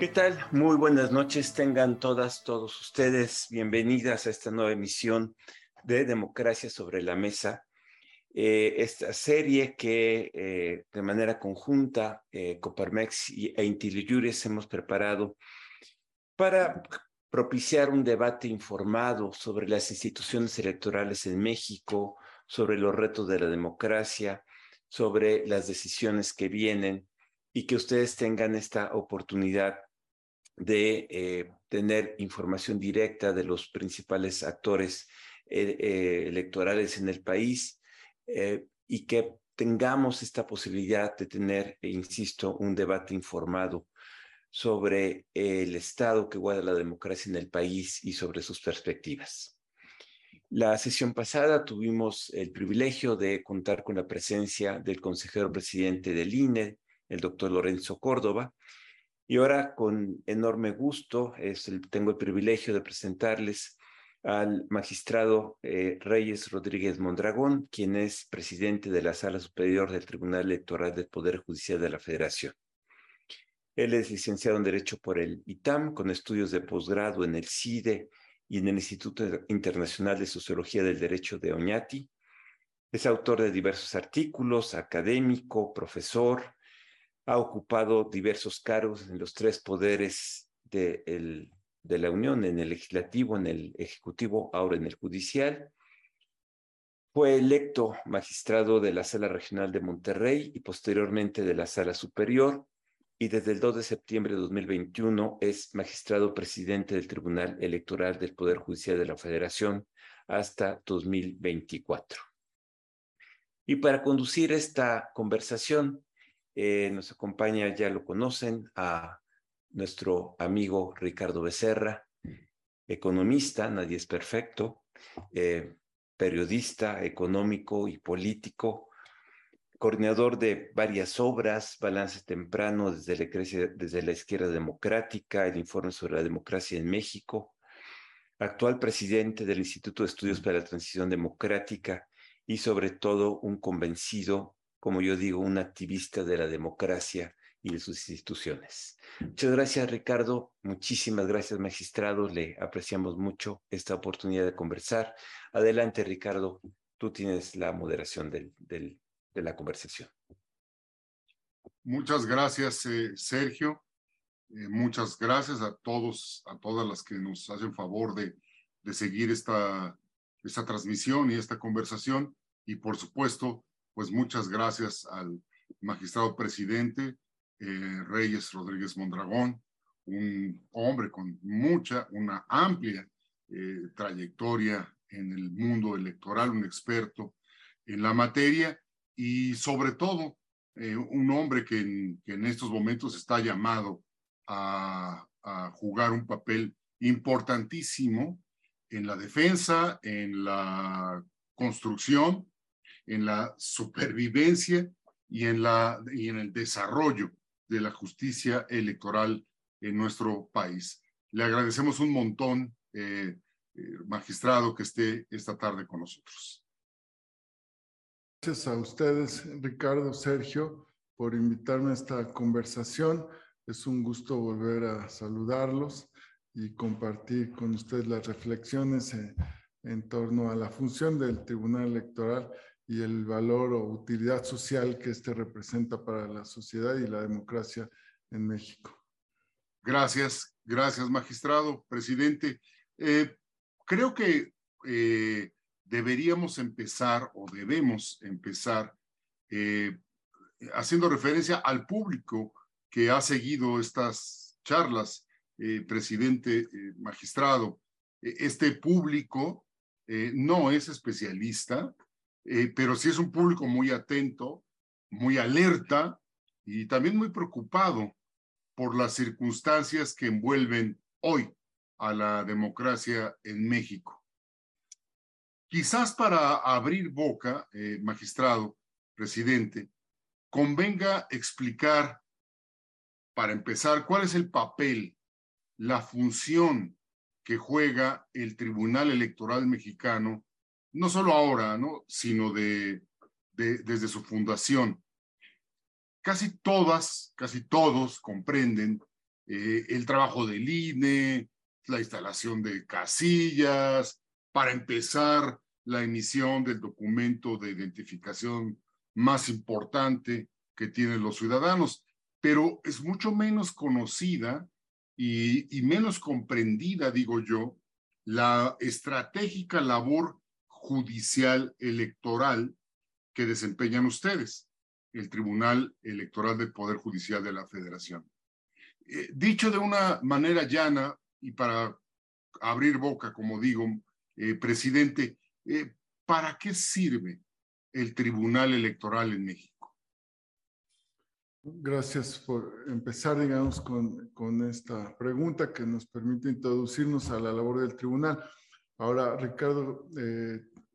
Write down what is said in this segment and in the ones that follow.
¿Qué tal? Muy buenas noches. Tengan todas, todos ustedes bienvenidas a esta nueva emisión de Democracia sobre la Mesa. Eh, esta serie que eh, de manera conjunta eh, Coparmex e Intiliures hemos preparado para propiciar un debate informado sobre las instituciones electorales en México, sobre los retos de la democracia, sobre las decisiones que vienen y que ustedes tengan esta oportunidad de eh, tener información directa de los principales actores eh, eh, electorales en el país y que tengamos esta posibilidad de tener, insisto, un debate informado sobre el estado que guarda la democracia en el país y sobre sus perspectivas. La sesión pasada tuvimos el privilegio de contar con la presencia del consejero presidente del INE, el doctor Lorenzo Córdoba, y ahora con enorme gusto tengo el privilegio de presentarles al magistrado eh, Reyes Rodríguez Mondragón, quien es presidente de la Sala Superior del Tribunal Electoral del Poder Judicial de la Federación. Él es licenciado en Derecho por el ITAM, con estudios de posgrado en el CIDE y en el Instituto Internacional de Sociología del Derecho de Oñati. Es autor de diversos artículos, académico, profesor, ha ocupado diversos cargos en los tres poderes de, la Unión, en el legislativo, en el ejecutivo, ahora en el judicial. Fue electo magistrado de la Sala Regional de Monterrey y posteriormente de la Sala Superior y desde el 2 de septiembre de 2021 es magistrado presidente del Tribunal Electoral del Poder Judicial de la Federación hasta 2024. Y para conducir esta conversación eh, nos acompaña, ya lo conocen, a nuestro amigo Ricardo Becerra, economista, nadie es perfecto, eh, periodista económico y político, coordinador de varias obras, Balance Temprano desde la, desde la Izquierda Democrática, el informe sobre la democracia en México, actual presidente del Instituto de Estudios para la Transición Democrática y sobre todo un convencido como yo digo, un activista de la democracia y de sus instituciones. Muchas gracias, Ricardo. Muchísimas gracias, magistrado. Le apreciamos mucho esta oportunidad de conversar. Adelante, Ricardo. Tú tienes la moderación del, de la conversación. Muchas gracias, eh, Sergio. Eh, muchas gracias a todos, a todas las que nos hacen favor de, de seguir esta, esta transmisión y esta conversación. Y por supuesto, pues muchas gracias al magistrado presidente eh, Reyes Rodríguez Mondragón, un hombre con mucha, una amplia eh, trayectoria en el mundo electoral, un experto en la materia y sobre todo eh, un hombre que en, estos momentos está llamado a, a jugar un papel importantísimo en la defensa, en la construcción en la supervivencia y en, la, y en el desarrollo de la justicia electoral en nuestro país. Le agradecemos un montón, eh, eh, magistrado, que esté esta tarde con nosotros. Gracias a ustedes, Ricardo, Sergio, por invitarme a esta conversación. Es un gusto volver a saludarlos y compartir con ustedes las reflexiones en, en torno a la función del Tribunal Electoral y el valor o utilidad social que este representa para la sociedad y la democracia en México. Gracias, gracias, magistrado, presidente. Eh, creo que eh, deberíamos empezar o debemos empezar eh, haciendo referencia al público que ha seguido estas charlas, presidente, magistrado. Este público no es especialista, eh, pero sí es un público muy atento, muy alerta y también muy preocupado por las circunstancias que envuelven hoy a la democracia en México. Quizás para abrir boca, eh, magistrado, presidente, convenga explicar, para empezar, cuál es el papel, la función que juega el Tribunal Electoral Mexicano no solo ahora, ¿no? sino de, desde su fundación. Casi todas, casi todos comprenden eh, el trabajo del INE, la instalación de casillas, para empezar la emisión del documento de identificación más importante que tienen los ciudadanos, pero es mucho menos conocida y, y menos comprendida, digo yo, la estratégica labor judicial electoral que desempeñan ustedes, el Tribunal Electoral del Poder Judicial de la Federación. Eh, dicho de una manera llana y para abrir boca, como digo, eh, presidente, eh, ¿para qué sirve el Tribunal Electoral en México? Gracias por empezar, digamos, con, con esta pregunta que nos permite introducirnos a la labor del tribunal. Ahora, Ricardo,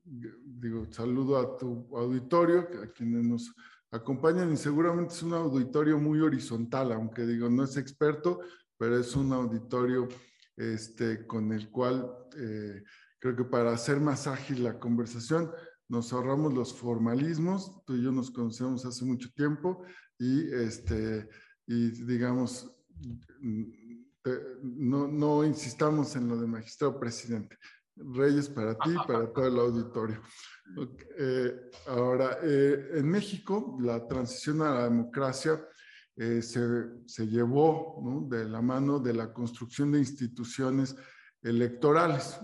digo, saludo a tu auditorio, a quienes nos acompañan y seguramente es un auditorio muy horizontal, aunque digo, no es experto, pero es un auditorio este, con el cual eh, creo que para hacer más ágil la conversación nos ahorramos los formalismos, tú y yo nos conocemos hace mucho tiempo y, este, y digamos, no, no insistamos en lo de magistrado presidente. Reyes para ti y para todo el auditorio. Eh, ahora, eh, en México, la transición a la democracia eh, se, se, llevó de la mano de la construcción de instituciones electorales,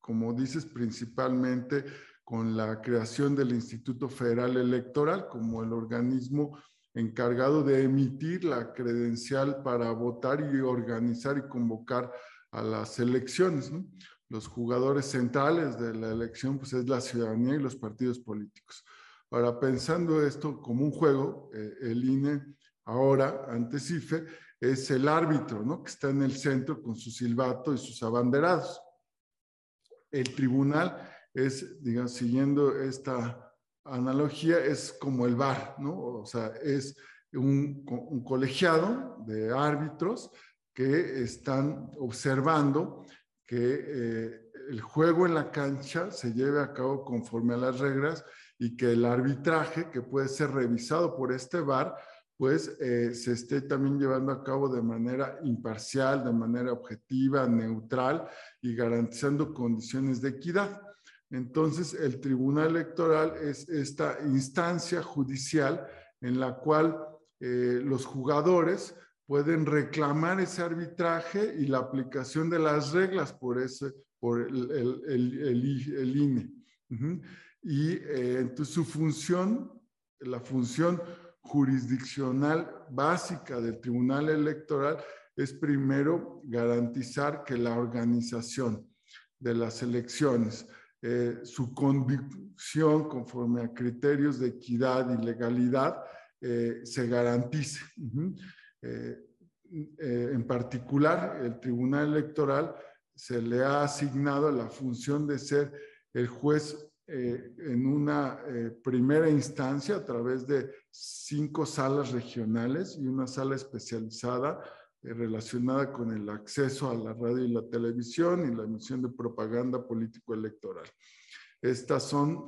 como dices, principalmente con la creación del Instituto Federal Electoral como el organismo encargado de emitir la credencial para votar y organizar y convocar a las elecciones. ¿no? Los jugadores centrales de la elección pues es la ciudadanía y los partidos políticos. Ahora, pensando esto como un juego, eh, el INE ahora, antes IFE, es el árbitro, ¿no? Que está en el centro con su silbato y sus abanderados. El tribunal es, digamos, siguiendo esta analogía, es como el bar, ¿no? O sea, es un, un colegiado de árbitros que están observando que eh, el juego en la cancha se lleve a cabo conforme a las reglas y que el arbitraje, que puede ser revisado por este VAR, pues eh, se esté también llevando a cabo de manera imparcial, de manera objetiva, neutral y garantizando condiciones de equidad. Entonces, el Tribunal Electoral es esta instancia judicial en la cual eh, los jugadores pueden reclamar ese arbitraje y la aplicación de las reglas por, ese, por el, el, el, el INE. Y eh, entonces su función, la función jurisdiccional básica del Tribunal Electoral es primero garantizar que la organización de las elecciones, eh, su conducción conforme a criterios de equidad y legalidad, eh, se garantice. En particular, el Tribunal Electoral se le ha asignado la función de ser el juez eh, en una eh, primera instancia a través de cinco salas regionales y una sala especializada eh, relacionada con el acceso a la radio y la televisión y la emisión de propaganda político-electoral. Estas son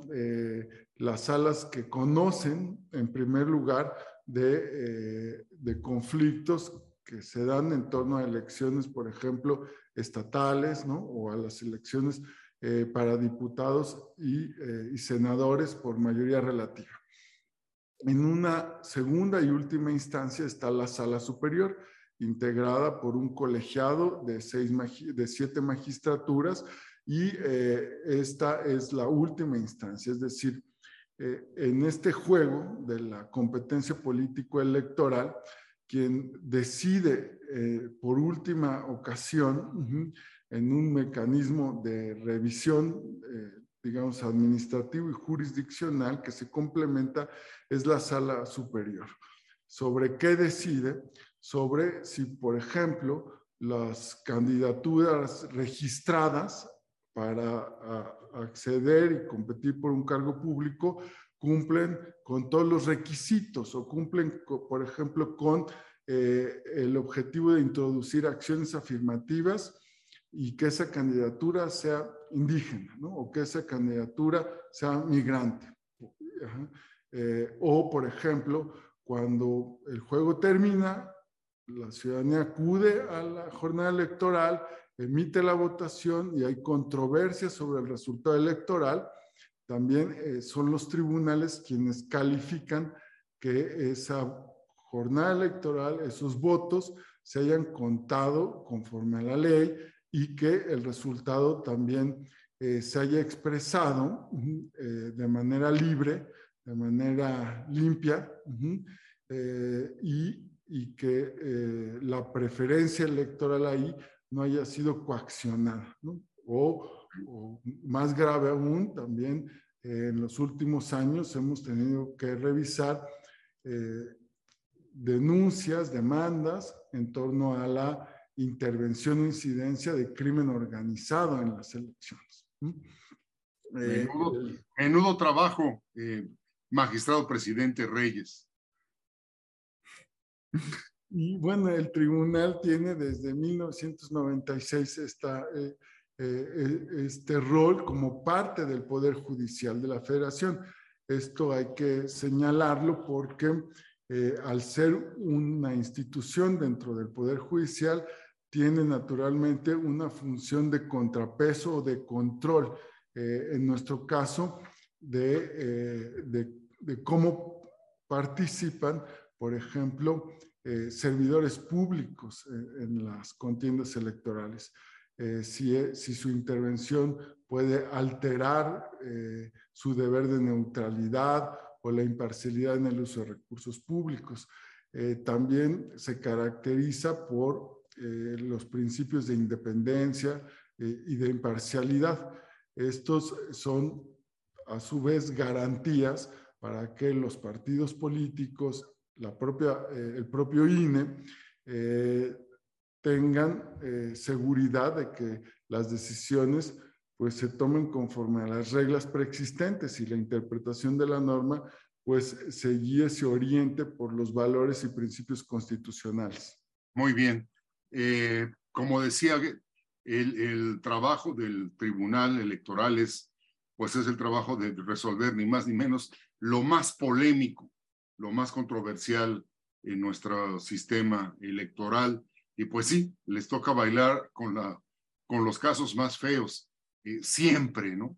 las salas que conocen, en primer lugar, de, de conflictos que se dan en torno a elecciones, por ejemplo, estatales, ¿no? O a las elecciones eh, para diputados eh, y, senadores por mayoría relativa. En una segunda y última instancia está la sala superior, integrada por un colegiado de, seis, de siete magistraturas y eh, esta es la última instancia, es decir, en este juego de la competencia político-electoral, quien decide por última ocasión en un mecanismo de revisión, eh, digamos, administrativo y jurisdiccional que se complementa es la sala superior. ¿Sobre qué decide? Sobre si, por ejemplo, las candidaturas registradas para acceder y competir por un cargo público cumplen con todos los requisitos o cumplen, por ejemplo, con eh, el objetivo de introducir acciones afirmativas y que esa candidatura sea indígena, ¿no? O que esa candidatura sea migrante. Eh, o, por ejemplo, cuando el juego termina, la ciudadanía acude a la jornada electoral, emite la votación y hay controversia sobre el resultado electoral, también eh, son los tribunales quienes califican que esa jornada electoral, esos votos, se hayan contado conforme a la ley y que el resultado también eh, se haya expresado eh, de manera libre, de manera limpia, y, y, que la preferencia electoral ahí no haya sido coaccionada, ¿no? o o más grave aún, también eh, en los últimos años hemos tenido que revisar eh, denuncias, demandas en torno a la intervención o incidencia de crimen organizado en las elecciones. Eh, menudo, trabajo, magistrado presidente Reyes. Y bueno, el tribunal tiene desde 1996 esta, eh, eh, este rol como parte del Poder Judicial de la Federación. Esto hay que señalarlo porque eh, al ser una institución dentro del Poder Judicial, tiene naturalmente una función de contrapeso o de control, en nuestro caso, de, de, de, cómo participan, por ejemplo, servidores públicos en las contiendas electorales. Eh, e, si, su intervención puede alterar eh, su deber de neutralidad o la imparcialidad en el uso de recursos públicos. Eh, también se caracteriza por los principios de independencia y de imparcialidad. Estos son a su vez garantías para que los partidos políticos, la propia, el propio INE, tengan eh, seguridad de que las decisiones pues se tomen conforme a las reglas preexistentes y la interpretación de la norma pues se guíe, se oriente por los valores y principios constitucionales. Muy bien. Eh, como decía, el, el, trabajo del Tribunal Electoral es, pues es el trabajo de resolver ni más ni menos lo más polémico, lo más controversial en nuestro sistema electoral y pues sí, les toca bailar con, la, con los casos más feos, eh, siempre, ¿no?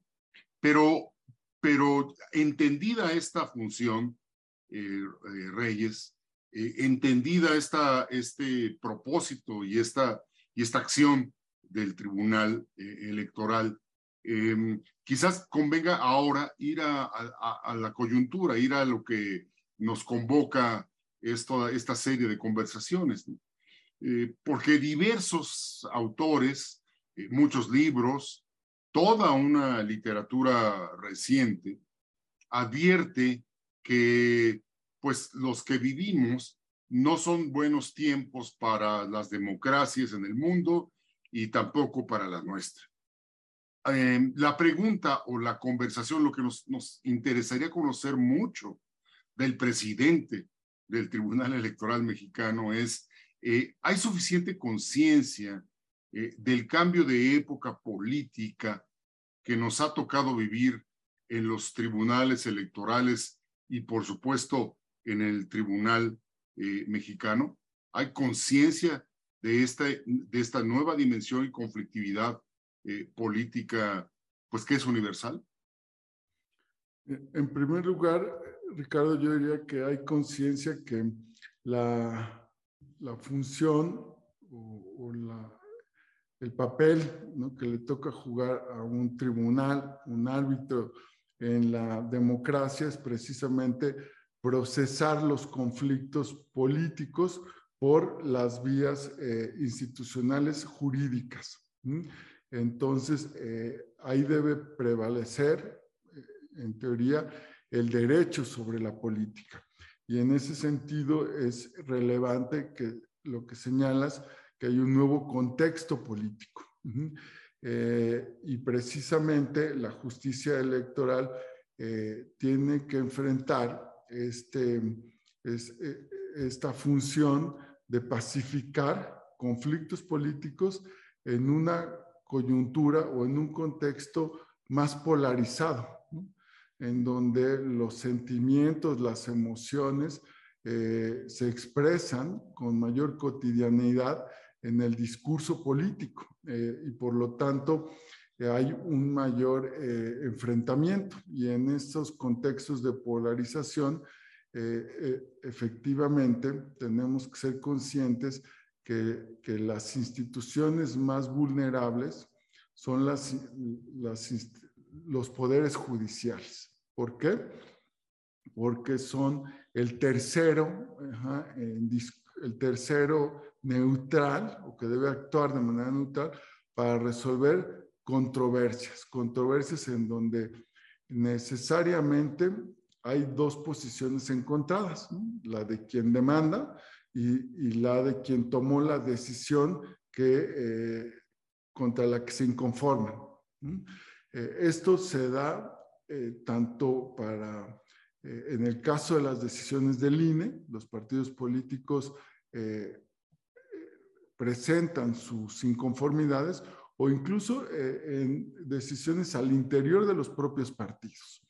Pero, pero entendida esta función, eh, eh, Reyes, entendida esta, este propósito y esta, y esta acción del Tribunal Electoral, em, quizás convenga ahora ir a, a, la coyuntura, ir a lo que nos convoca esta serie de conversaciones. Eh, porque diversos autores, eh, muchos libros, toda una literatura reciente advierte que pues los que vivimos no son buenos tiempos para las democracias en el mundo y tampoco para la nuestra. Em, la pregunta o la conversación, lo que nos, nos interesaría conocer mucho del presidente del Tribunal Electoral Mexicano es eh, hay suficiente conciencia eh, del cambio de época política que nos ha tocado vivir en los tribunales electorales y por supuesto en el tribunal eh, mexicano. Hay conciencia de esta, de esta nueva dimensión y conflictividad política, pues que es universal. En primer lugar, Ricardo, yo diría que hay conciencia que la la función o, el papel que le toca jugar a un tribunal, un árbitro en la democracia es precisamente procesar los conflictos políticos por las vías eh, institucionales jurídicas. Entonces, eh, ahí debe prevalecer, eh, en teoría, el derecho sobre la política. Y en ese sentido es relevante que lo que señalas, que hay un nuevo contexto político. Eh, y precisamente la justicia electoral eh, tiene que enfrentar este, eh, esta función de pacificar conflictos políticos en una coyuntura o en un contexto más polarizado en donde los sentimientos, las emociones eh, se expresan con mayor cotidianidad en el discurso político eh, y por lo tanto hay un mayor eh, enfrentamiento. Y en estos contextos de polarización efectivamente tenemos que ser conscientes que, que, las instituciones más vulnerables son las, las, los poderes judiciales. ¿Por qué? Porque son el tercero, el tercero neutral o que debe actuar de manera neutral para resolver controversias, controversias en donde necesariamente hay dos posiciones encontradas, la de quien demanda y, la de quien tomó la decisión que, eh, contra la que se inconforman. Eh, esto se da eh, tanto para, en el caso de las decisiones del INE, los partidos políticos presentan sus inconformidades o incluso eh, en decisiones al interior de los propios partidos.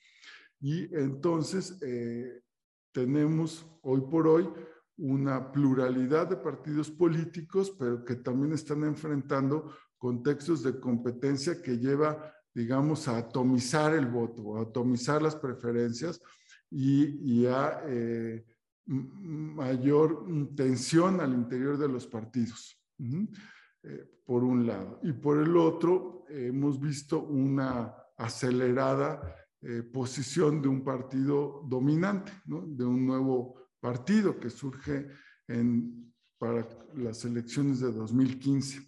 Y entonces eh, tenemos hoy por hoy una pluralidad de partidos políticos, pero que también están enfrentando contextos de competencia que lleva, digamos, a atomizar el voto, a atomizar las preferencias y, a eh, mayor tensión al interior de los partidos, eh, por un lado. Y por el otro, hemos visto una acelerada eh, posición de un partido dominante, de un nuevo partido que surge para las elecciones de 2015.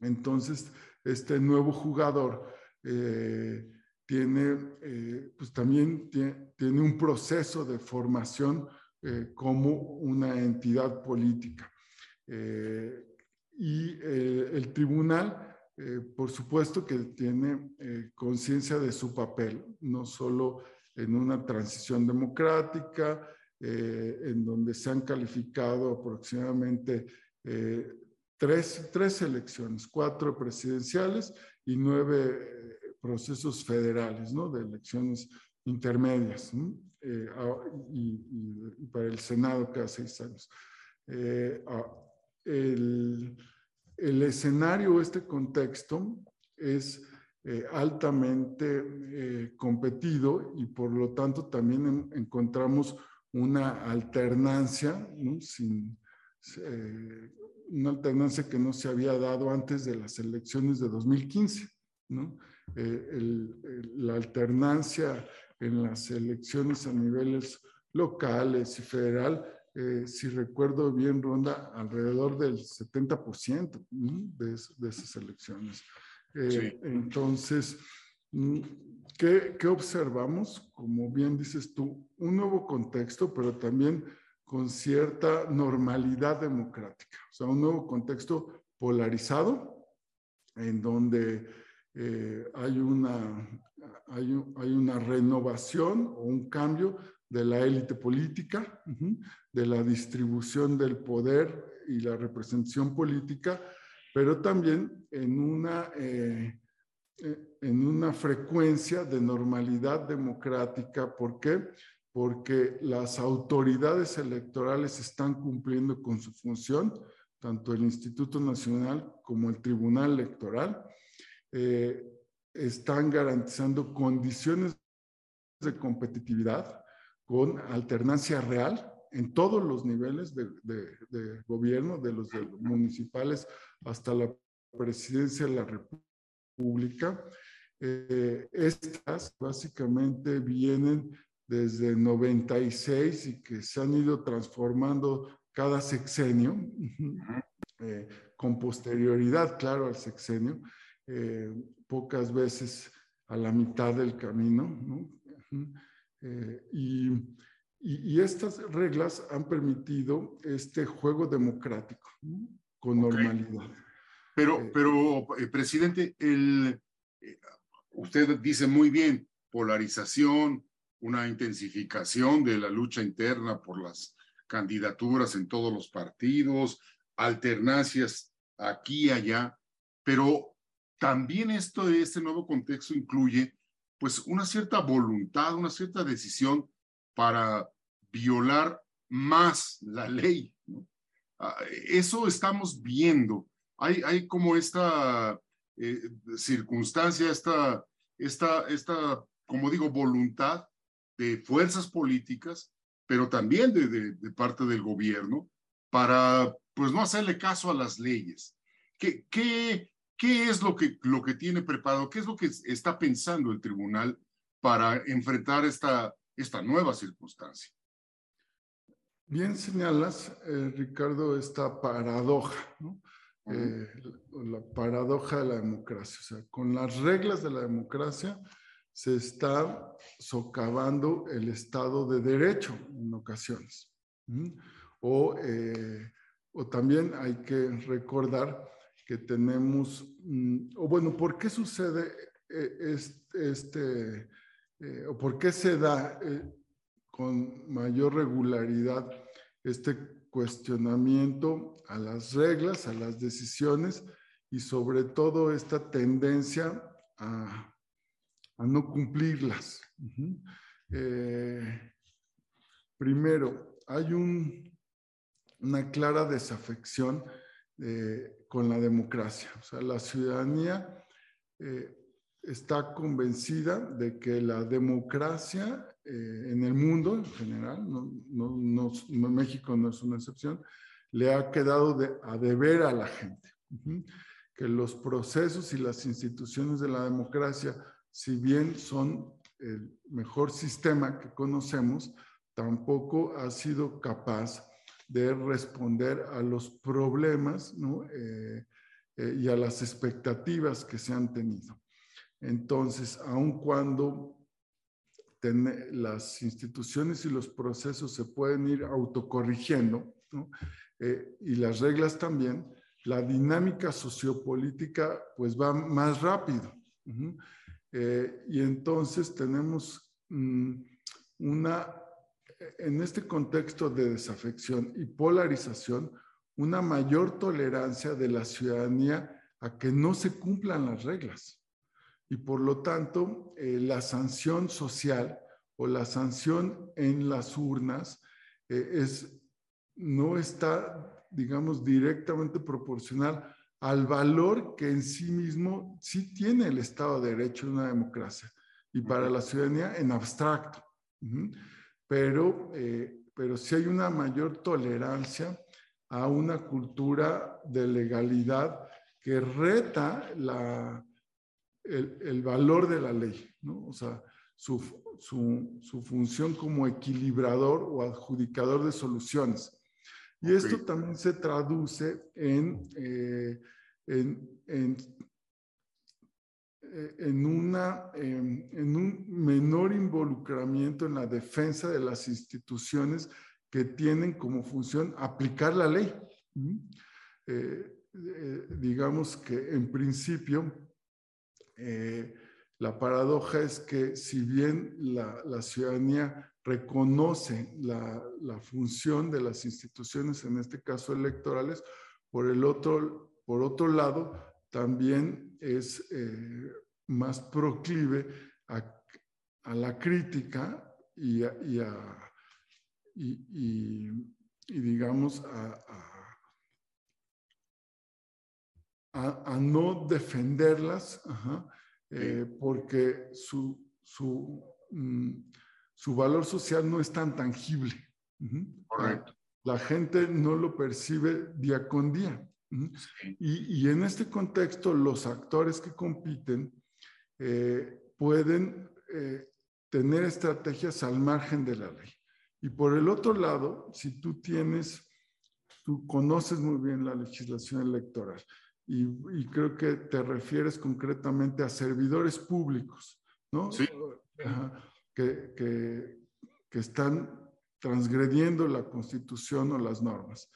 Entonces, este nuevo jugador eh, tiene, eh, pues también tiene, un proceso de formación eh, como una entidad política. Y el tribunal, por supuesto que tiene conciencia de su papel, no solo en una transición democrática, en donde se han calificado aproximadamente tres, tres elecciones, cuatro presidenciales y nueve procesos federales, ¿no? De elecciones intermedias, eh, y, para el Senado cada seis años. Eh, el, el, escenario, este contexto, es eh, altamente competido y por lo tanto también encontramos una alternancia, Sin, una alternancia que no se había dado antes de las elecciones de 2015, ¿no? Eh, la alternancia en las elecciones a niveles locales y federal, eh, si recuerdo bien, ronda alrededor del 70% de, de, esas elecciones. Eh, entonces, mm, ¿qué, ¿qué, observamos? Como bien dices tú, un nuevo contexto, pero también con cierta normalidad democrática, o sea, un nuevo contexto polarizado, en donde eh, hay, una, hay, una renovación o un cambio de la élite política, de la distribución del poder y la representación política, pero también en una, eh, eh, en una frecuencia de normalidad democrática. ¿Por qué? Porque las autoridades electorales están cumpliendo con su función, tanto el Instituto Nacional como el Tribunal Electoral, eh, están garantizando condiciones de competitividad con alternancia real en todos los niveles de, gobierno, de los, municipales hasta la presidencia de la República. Eh, estas básicamente vienen desde 96 y que se han ido transformando cada sexenio, eh, con posterioridad, claro, al sexenio, eh, pocas veces a la mitad del camino, ¿no? Eh, y, y, estas reglas han permitido este juego democrático con normalidad. Pero, pero presidente, el, usted dice muy bien, polarización, una intensificación de la lucha interna por las candidaturas en todos los partidos, alternancias aquí y allá, pero también esto, este nuevo contexto incluye pues una cierta voluntad, una cierta decisión para violar más la ley. Ah, eso estamos viendo. Hay, hay como esta eh, circunstancia, esta, esta, esta, como digo, voluntad de fuerzas políticas, pero también de, de, parte del gobierno, para pues no hacerle caso a las leyes. ¿Qué, qué, qué es lo que, lo que tiene preparado? ¿Qué es lo que está pensando el tribunal para enfrentar esta, esta nueva circunstancia? Bien señalas, eh, Ricardo, esta paradoja, ¿no? Eh, la paradoja de la democracia. O sea, con las reglas de la democracia se está socavando el Estado de Derecho en ocasiones. O, eh, o también hay que recordar que tenemos, mm, o bueno, ¿por qué sucede este, o por qué se da con mayor regularidad este cuestionamiento a las reglas, a las decisiones y sobre todo esta tendencia a, no cumplirlas. Eh, primero, hay un, una clara desafección eh, con la democracia. O sea, la ciudadanía eh, está convencida de que la democracia en el mundo en general, no, México no es una excepción, le ha quedado de, a deber a la gente. Que los procesos y las instituciones de la democracia, si bien son el mejor sistema que conocemos, tampoco ha sido capaz de responder a los problemas. Eh, eh, y a las expectativas que se han tenido. Entonces, aun cuando las instituciones y los procesos se pueden ir autocorrigiendo, eh, y las reglas también, la dinámica sociopolítica pues va más rápido. Eh, y entonces tenemos mm, una, en este contexto de desafección y polarización, una mayor tolerancia de la ciudadanía a que no se cumplan las reglas. Y por lo tanto eh, la sanción social o la sanción en las urnas eh, es, no está, digamos, directamente proporcional al valor que en sí mismo sí tiene el Estado de Derecho en una democracia y para la ciudadanía en abstracto. Pero, eh, pero sí hay una mayor tolerancia a una cultura de legalidad que reta la, el, valor de la ley, ¿no? O sea, su, su, función como equilibrador o adjudicador de soluciones. Y esto también se traduce en, eh, en, en, eh, en, una, en, un menor involucramiento en la defensa de las instituciones que tienen como función aplicar la ley. Eh, digamos que en principio eh, la paradoja es que si bien la, ciudadanía reconoce la, función de las instituciones, en este caso electorales, por, el otro, por otro lado, también es eh, más proclive a, la crítica y, digamos a, a, no defenderlas, eh, porque su, su, mm, su, valor social no es tan tangible. Correcto. La, gente no lo percibe día con día. y, y, en este contexto, los actores que compiten eh, pueden eh, tener estrategias al margen de la ley. Y por el otro lado, si tú tienes, tú conoces muy bien la legislación electoral y, creo que te refieres concretamente a servidores públicos, ¿no? Sí. Que, están transgrediendo la constitución o las normas.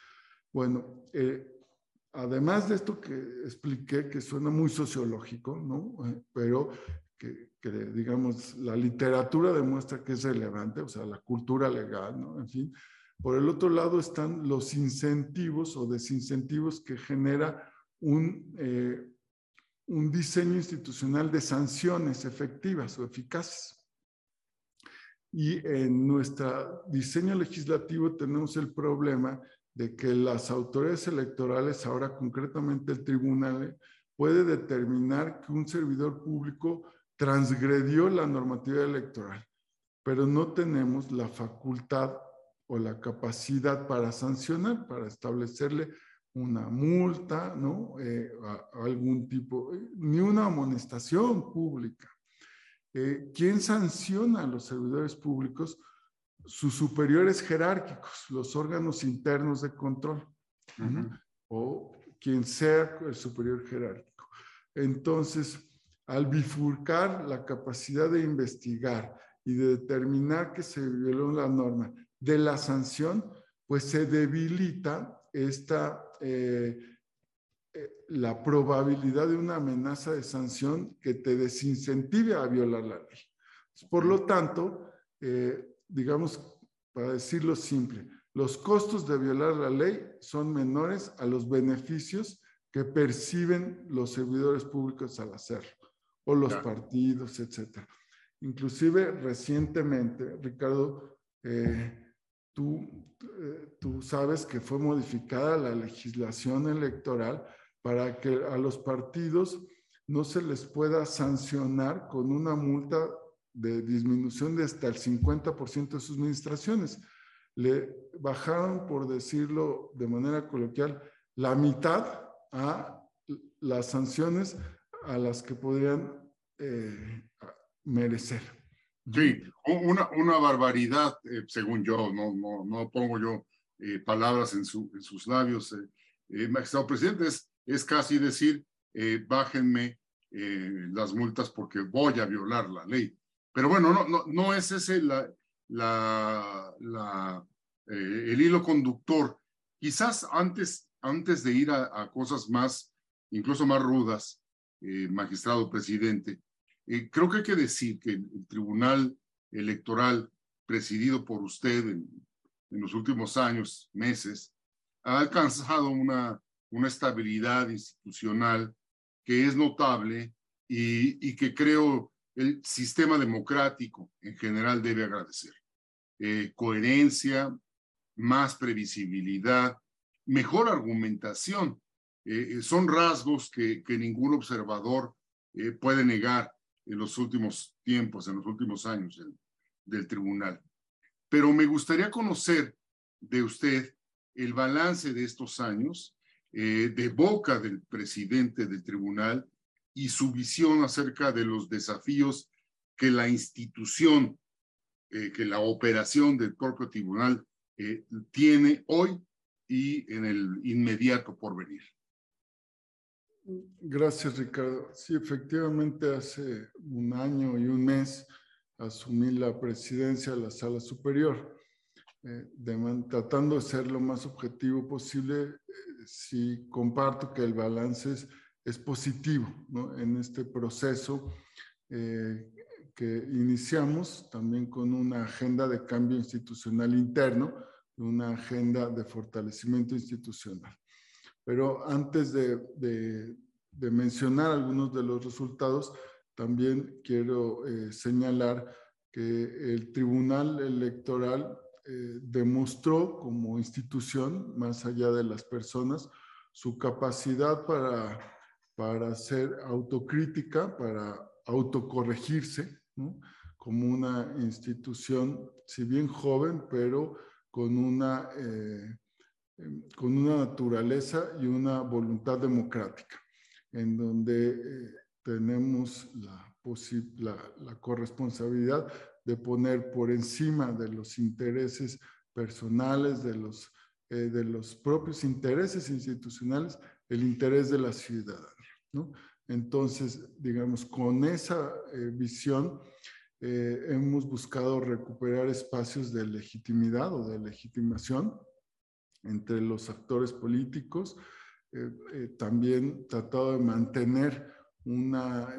Bueno, eh, además de esto que expliqué, que suena muy sociológico, ¿no? Eh, pero que, que, digamos, la literatura demuestra que es relevante, o sea, la cultura legal, ¿no? En fin. Por el otro lado están los incentivos o desincentivos que genera un, eh, un diseño institucional de sanciones efectivas o eficaces. Y en nuestro diseño legislativo tenemos el problema de que las autoridades electorales, ahora concretamente el tribunal, puede determinar que un servidor público transgredió la normativa electoral, pero no tenemos la facultad o la capacidad para sancionar, para establecerle una multa, ¿no? Eh, algún tipo, ni una amonestación pública. Eh, ¿Quién sanciona a los servidores públicos? sus superiores jerárquicos, los órganos internos de control, o quien sea el superior jerárquico. Entonces, al bifurcar la capacidad de investigar y de determinar que se violó la norma de la sanción, pues se debilita esta, eh, eh, la probabilidad de una amenaza de sanción que te desincentive a violar la ley. Por lo tanto, eh, digamos, para decirlo simple, los costos de violar la ley son menores a los beneficios que perciben los servidores públicos al hacerlo, o los partidos, etc. Inclusive recientemente, Ricardo, eh, tú, eh, tú sabes que fue modificada la legislación electoral para que a los partidos no se les pueda sancionar con una multa de disminución de hasta el 50% de sus administraciones. Le bajaron, por decirlo de manera coloquial, la mitad a las sanciones a las que podrían eh, merecer. Sí, una, una barbaridad, eh, según yo, no, no, no pongo yo eh, palabras en, su, en, sus labios, magistrado presidente, es, es casi decir, bájenme las multas porque voy a violar la ley. Pero bueno, no, no, no es ese la, la, eh, el hilo conductor. Quizás antes, antes de ir a, cosas más, incluso más rudas, eh, magistrado presidente, eh, creo que hay que decir que el, Tribunal Electoral presidido por usted en, en, los últimos años, meses, ha alcanzado una, una estabilidad institucional que es notable y, y que creo el sistema democrático en general debe agradecer. Eh, coherencia, más previsibilidad, mejor argumentación. Eh, eh, son rasgos que, que ningún observador puede negar en los últimos tiempos, en los últimos años del, del tribunal. Pero me gustaría conocer de usted el balance de estos años de boca del presidente del tribunal y su visión acerca de los desafíos que la institución, eh, que la operación del propio tribunal eh, tiene hoy y en el inmediato porvenir. Gracias, Ricardo. Sí, efectivamente, hace un año y un mes asumí la presidencia de la Sala Superior, eh, tratando de ser lo más objetivo posible. Sí, comparto que el balance es positivo en este proceso eh, que iniciamos también con una agenda de cambio institucional interno, una agenda de fortalecimiento institucional. Pero antes de, de, mencionar algunos de los resultados, también quiero eh, señalar que el Tribunal Electoral eh, demostró como institución, más allá de las personas, su capacidad para para hacer autocrítica, para autocorregirse, como una institución, si bien joven, pero con una, eh, em, con una naturaleza y una voluntad democrática, en donde eh, tenemos la, la, la corresponsabilidad de poner por encima de los intereses personales, de los, eh, de los propios intereses institucionales, el interés de la ciudadanía. Entonces, digamos, con esa eh, visión eh, hemos buscado recuperar espacios de legitimidad o de legitimación entre los actores políticos, también tratado de mantener una,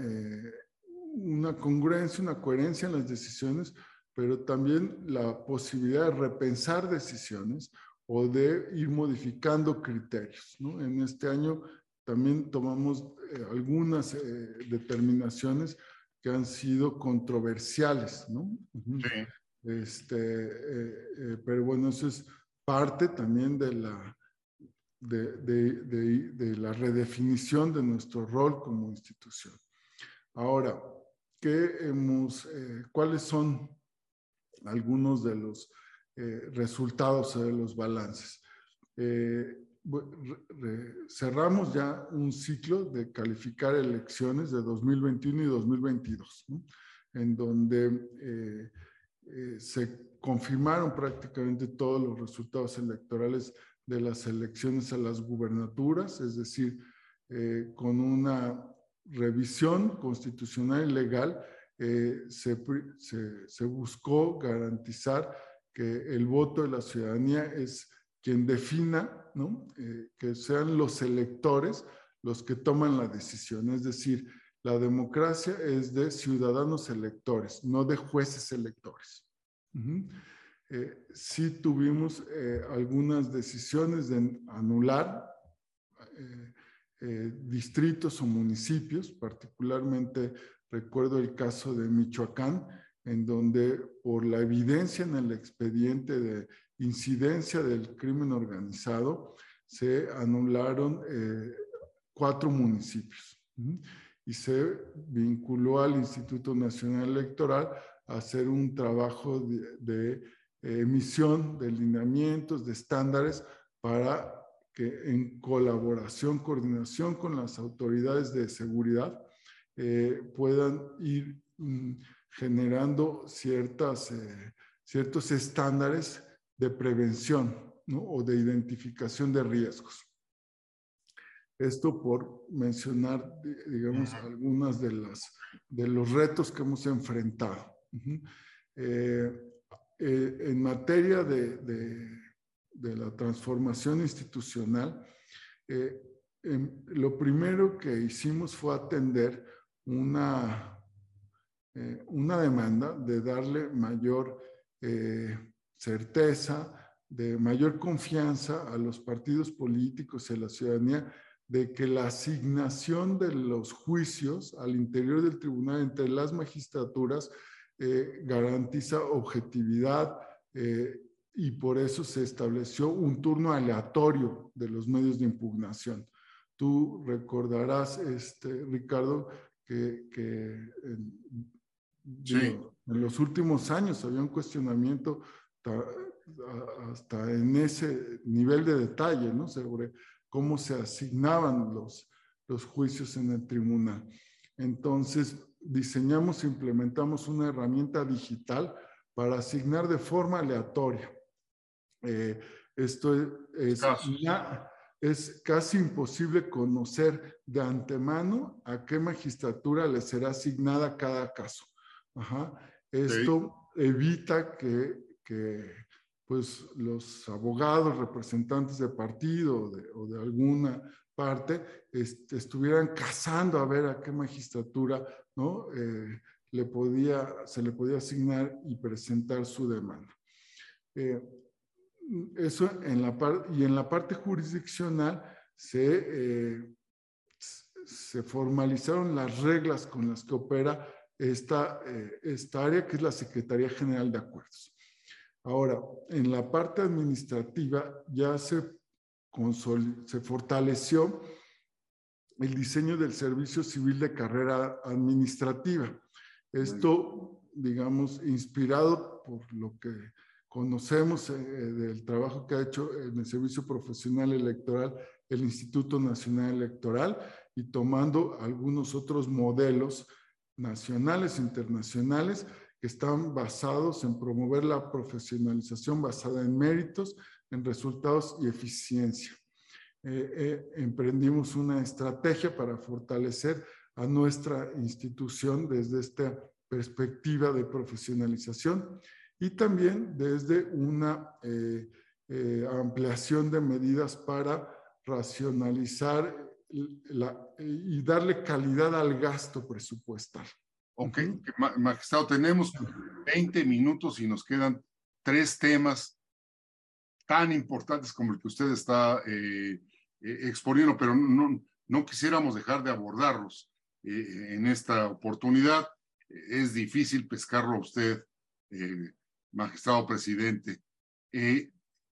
una congruencia, una coherencia en las decisiones, pero también la posibilidad de repensar decisiones o de ir modificando criterios. ¿no? En este año también tomamos eh, algunas eh, determinaciones que han sido controversiales, ¿no? Sí. Este, pero bueno, eso es parte también de la, de, de, de, la redefinición de nuestro rol como institución. Ahora, ¿qué hemos, ¿cuáles son algunos de los resultados de los balances? cerramos ya un ciclo de calificar elecciones de 2021 y 2022, en donde eh, eh, se confirmaron prácticamente todos los resultados electorales de las elecciones a las gubernaturas, es decir, eh, con una revisión constitucional y legal, se, se, se buscó garantizar que el voto de la ciudadanía es quien defina, ¿no? Eh, que sean los electores los que toman la decisión. Es decir, la democracia es de ciudadanos electores, no de jueces electores. Eh, sí tuvimos eh, algunas decisiones de anular distritos o municipios, particularmente recuerdo el caso de Michoacán, en donde por la evidencia en el expediente de incidencia del crimen organizado, se anularon eh, cuatro municipios y se vinculó al Instituto Nacional Electoral a hacer un trabajo de, eh, emisión de lineamientos, de estándares para que en colaboración, coordinación con las autoridades de seguridad eh, puedan ir mm, generando ciertas, ciertos estándares de prevención o de identificación de riesgos. Esto por mencionar, digamos, algunas de, las, de los retos que hemos enfrentado. Eh, eh, en materia de, de, la transformación institucional, eh, lo primero que hicimos fue atender una, una demanda de darle mayor certeza, de mayor confianza a los partidos políticos y a la ciudadanía de que la asignación de los juicios al interior del tribunal entre las magistraturas eh, garantiza objetividad eh, y por eso se estableció un turno aleatorio de los medios de impugnación. Tú recordarás, este, Ricardo, que, en, en los últimos años había un cuestionamiento hasta, en ese nivel de detalle, ¿no? Sobre cómo se asignaban los, los juicios en el tribunal. Entonces, diseñamos e implementamos una herramienta digital para asignar de forma aleatoria. Eh, esto es, es, casi imposible conocer de antemano a qué magistratura le será asignada cada caso. Esto evita que que pues los abogados, representantes de partido o de, alguna parte estuvieran cazando a ver a qué magistratura ¿no? Eh, le podía, se le podía asignar y presentar su demanda. Eh, eso en la y en la parte jurisdiccional se, eh, se formalizaron las reglas con las que opera esta, esta área, que es la Secretaría General de Acuerdos. Ahora, en la parte administrativa ya se, se fortaleció el diseño del servicio civil de carrera administrativa. Esto, digamos, inspirado por lo que conocemos eh, del trabajo que ha hecho en el servicio profesional electoral el Instituto Nacional Electoral y tomando algunos otros modelos nacionales, internacionales, que están basados en promover la profesionalización basada en méritos, en resultados y eficiencia. Eh, eh, emprendimos una estrategia para fortalecer a nuestra institución desde esta perspectiva de profesionalización y también desde una eh, ampliación de medidas para racionalizar y darle calidad al gasto presupuestal. Ok, magistrado, tenemos 20 minutos y nos quedan tres temas tan importantes como el que usted está eh, eh, exponiendo, pero no, no quisiéramos dejar de abordarlos eh, en esta oportunidad. Es difícil pescarlo a usted magistrado presidente. Eh,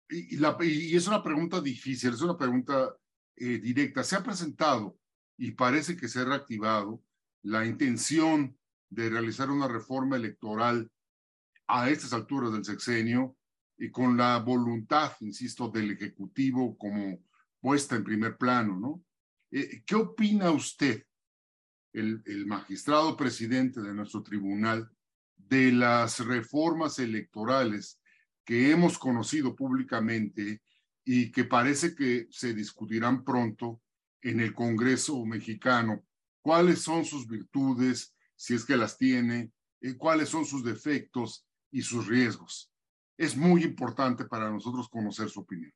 y, la, y, es una pregunta difícil, es una pregunta eh, directa. Se ha presentado y parece que se ha reactivado la intención de realizar una reforma electoral a estas alturas del sexenio y con la voluntad, insisto, del Ejecutivo como puesta en primer plano, ¿no? Eh, ¿Qué opina usted, el, el magistrado presidente de nuestro tribunal, de las reformas electorales que hemos conocido públicamente y que parece que se discutirán pronto en el Congreso mexicano. ¿Cuáles son sus virtudes, si es que las tiene? Eh, ¿Cuáles son sus defectos y sus riesgos? Es muy importante para nosotros conocer su opinión.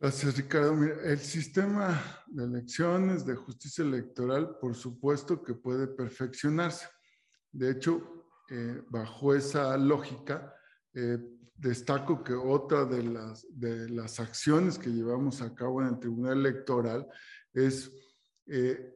Gracias, Ricardo. el sistema de elecciones, de justicia electoral, por supuesto que puede perfeccionarse. De hecho, eh, bajo esa lógica, eh, destaco que otra de las, de las acciones que llevamos a cabo en el Tribunal Electoral es eh,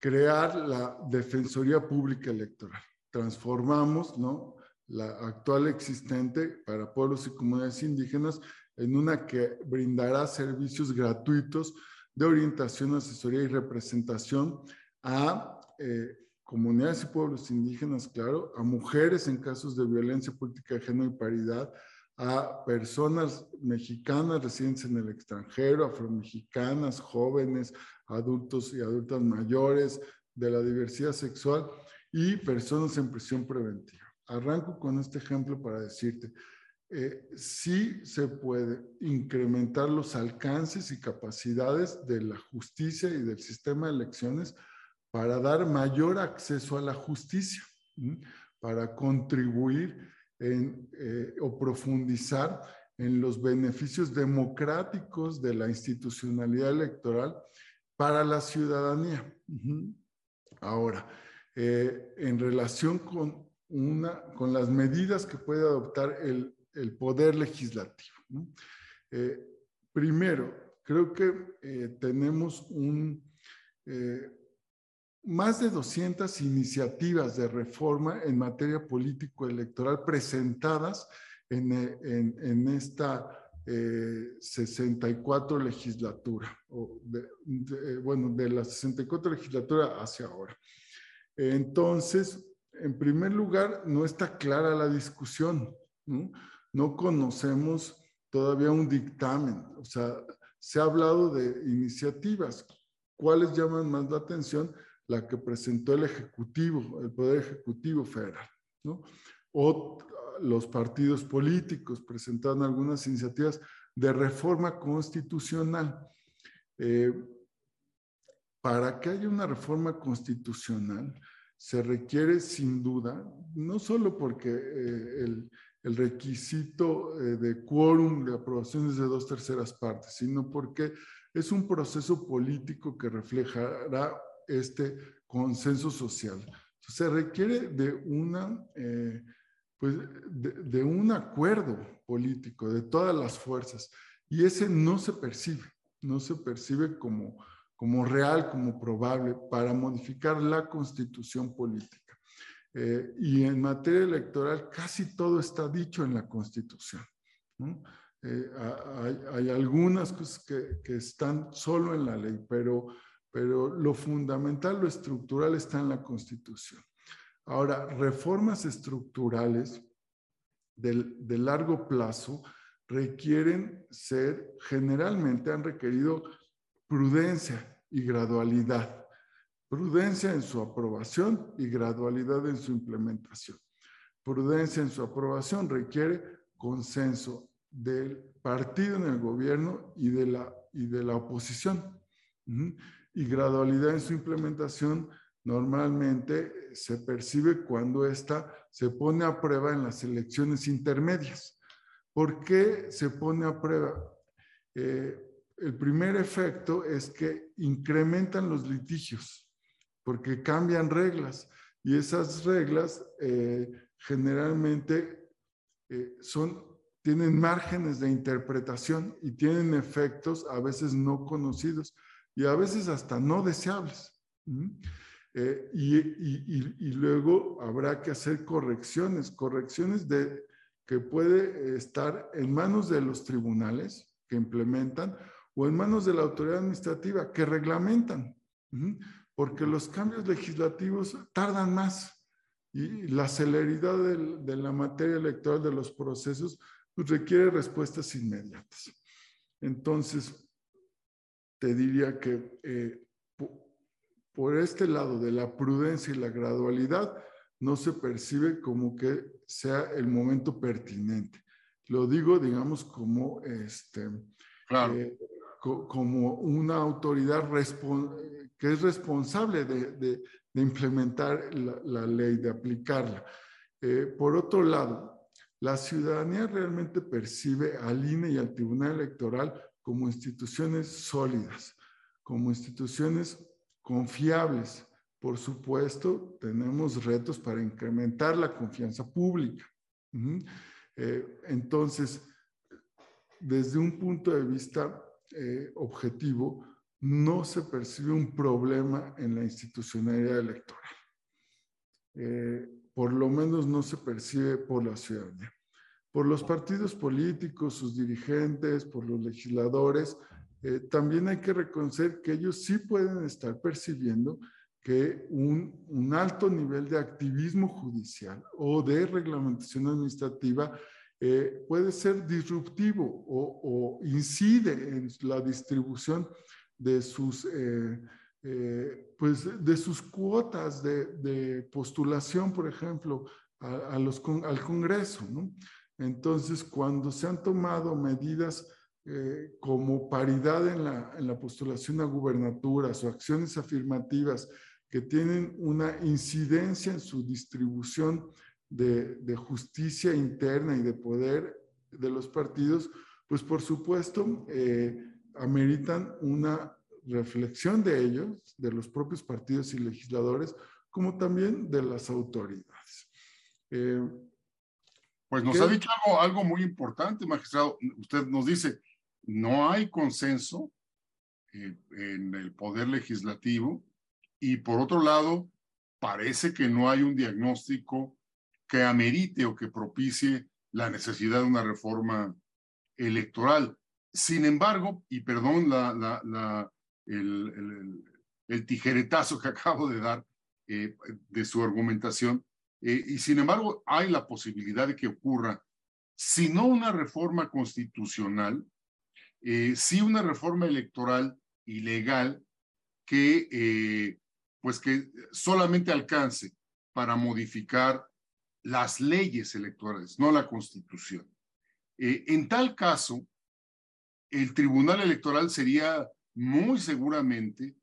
crear la Defensoría Pública Electoral. Transformamos ¿no? la actual existente para pueblos y comunidades indígenas en una que brindará servicios gratuitos de orientación, asesoría y representación a comunidades y pueblos indígenas, claro, a mujeres en casos de violencia política de género y paridad, a personas mexicanas residentes en el extranjero, afromexicanas, jóvenes, adultos y adultas mayores, de la diversidad sexual y personas en prisión preventiva. Arranco con este ejemplo para decirte, eh, sí se puede incrementar los alcances y capacidades de la justicia y del sistema de elecciones para dar mayor acceso a la justicia, para contribuir eh, o profundizar en los beneficios democráticos de la institucionalidad electoral para la ciudadanía. Ahora, eh, en relación con, una, con las medidas que puede adoptar el, el poder legislativo. Eh, primero, creo que tenemos un, más de 200 iniciativas de reforma en materia político-electoral presentadas en, en, esta 64 eh, legislatura, o bueno, de la 64 legislatura hacia ahora. Entonces, en primer lugar, no está clara la discusión, no conocemos todavía un dictamen, o sea, se ha hablado de iniciativas. ¿Cuáles llaman más la atención? La que presentó el Ejecutivo, el Poder Ejecutivo Federal, ¿no? O los partidos políticos presentaron algunas iniciativas de reforma constitucional. Eh, para que haya una reforma constitucional se requiere sin duda, no solo porque eh, el, el, requisito eh, de quórum de aprobación es de dos terceras partes, sino porque es un proceso político que reflejará este consenso social. se requiere de, una, eh, pues de, un acuerdo político de todas las fuerzas y ese no se percibe, no se percibe como, como real, como probable para modificar la constitución política. Eh, y en materia electoral casi todo está dicho en la constitución. Eh, hay, hay, algunas cosas que, que, están solo en la ley, pero pero lo fundamental, lo estructural está en la Constitución. Ahora, reformas estructurales de, largo plazo requieren ser, generalmente han requerido prudencia y gradualidad. Prudencia en su aprobación y gradualidad en su implementación. Prudencia en su aprobación requiere consenso del partido en el gobierno y de la, y de la oposición y gradualidad en su implementación normalmente se percibe cuando ésta se pone a prueba en las elecciones intermedias. ¿Por qué se pone a prueba? Eh, el primer efecto es que incrementan los litigios, porque cambian reglas y esas reglas eh, generalmente eh, son, tienen márgenes de interpretación y tienen efectos a veces no conocidos y a veces hasta no deseables. Eh, y, y, luego habrá que hacer correcciones, correcciones de, que puede estar en manos de los tribunales que implementan o en manos de la autoridad administrativa que reglamentan, porque los cambios legislativos tardan más y la celeridad de la materia electoral de los procesos pues, requiere respuestas inmediatas. Entonces, te diría que eh, por este lado de la prudencia y la gradualidad, no se percibe como que sea el momento pertinente. Lo digo, digamos, como, este, eh, como una autoridad que es responsable de, implementar la, ley, de aplicarla. Eh, por otro lado, la ciudadanía realmente percibe al INE y al Tribunal Electoral como instituciones sólidas, como instituciones confiables. Por supuesto, tenemos retos para incrementar la confianza pública. Eh, entonces, desde un punto de vista eh, objetivo, no se percibe un problema en la institucionalidad electoral. Eh, por lo menos no se percibe por la ciudadanía. Por los partidos políticos, sus dirigentes, por los legisladores, eh, también hay que reconocer que ellos sí pueden estar percibiendo que un, alto nivel de activismo judicial o de reglamentación administrativa eh, puede ser disruptivo o, incide en la distribución de sus, eh, pues de sus cuotas de, postulación, por ejemplo, a, los, al Congreso. ¿no? Entonces, cuando se han tomado medidas eh, como paridad en la, en la postulación a gubernaturas o acciones afirmativas que tienen una incidencia en su distribución de, justicia interna y de poder de los partidos, pues por supuesto eh, ameritan una reflexión de ellos, de los propios partidos y legisladores, como también de las autoridades. Eh, pues nos ha dicho algo, algo muy importante, magistrado. Usted nos dice, no hay consenso eh, en el poder legislativo y por otro lado, parece que no hay un diagnóstico que amerite o que propicie la necesidad de una reforma electoral. Sin embargo, y perdón la, la, el, el, tijeretazo que acabo de dar eh, de su argumentación, eh, y sin embargo hay la posibilidad de que ocurra, si no una reforma constitucional, eh, sí una reforma electoral ilegal que, eh, pues que solamente alcance para modificar las leyes electorales, no la constitución. En tal caso, el Tribunal Electoral sería muy seguramente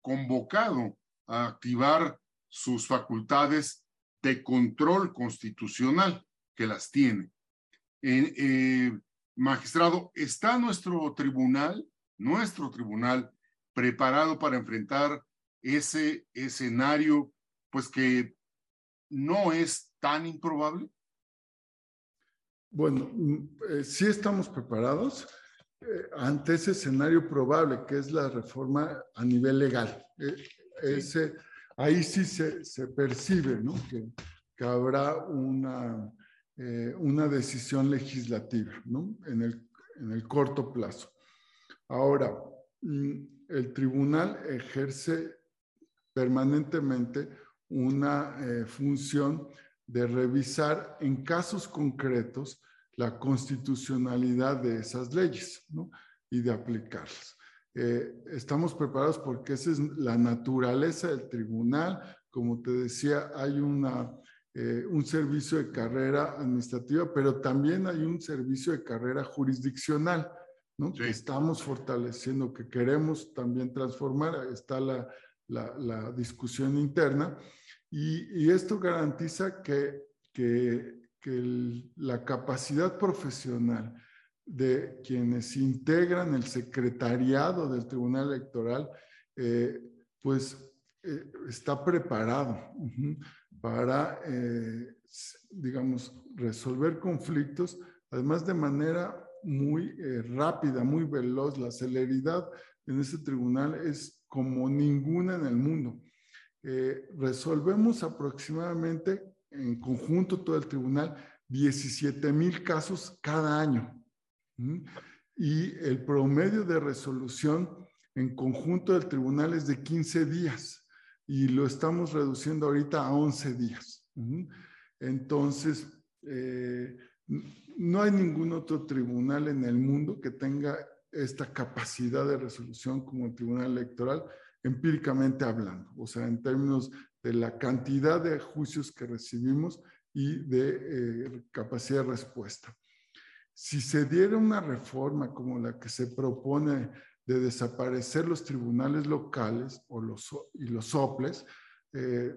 convocado a activar sus facultades de control constitucional, que las tiene. Eh, Magistrado, ¿está nuestro tribunal, nuestro tribunal, preparado para enfrentar ese escenario, pues que no es tan improbable? Bueno, mm, eh, sí estamos preparados eh, ante ese escenario probable, que es la reforma a nivel legal. Ese, ahí sí se, percibe que, habrá una eh, una decisión legislativa en, el, en el corto plazo. Ahora, mm, el tribunal ejerce permanentemente una eh, función de revisar en casos concretos la constitucionalidad de esas leyes y de aplicarlas. Eh, estamos preparados porque esa es la naturaleza del tribunal. Como te decía, hay una eh, un servicio de carrera administrativa, pero también hay un servicio de carrera jurisdiccional, ¿no? Que estamos fortaleciendo, que queremos también transformar. Está la, la, discusión interna y, y, esto garantiza que, que, que la capacidad profesional de quienes integran el secretariado del Tribunal Electoral, eh, pues eh, está preparado para, eh, digamos, resolver conflictos, además de manera muy rápida, muy veloz. La celeridad en este tribunal es como ninguna en el mundo. resolvemos aproximadamente en conjunto todo el tribunal 17 mil casos cada año. Y el promedio de resolución en conjunto del tribunal es de 15 días y lo estamos reduciendo ahorita a 11 días. Entonces, eh, no hay ningún otro tribunal en el mundo que tenga esta capacidad de resolución como el Tribunal Electoral, empíricamente hablando, o sea, en términos de la cantidad de juicios que recibimos y de eh, capacidad de respuesta. Si se diera una reforma como la que se propone de desaparecer los tribunales locales o los, y los soples, eh,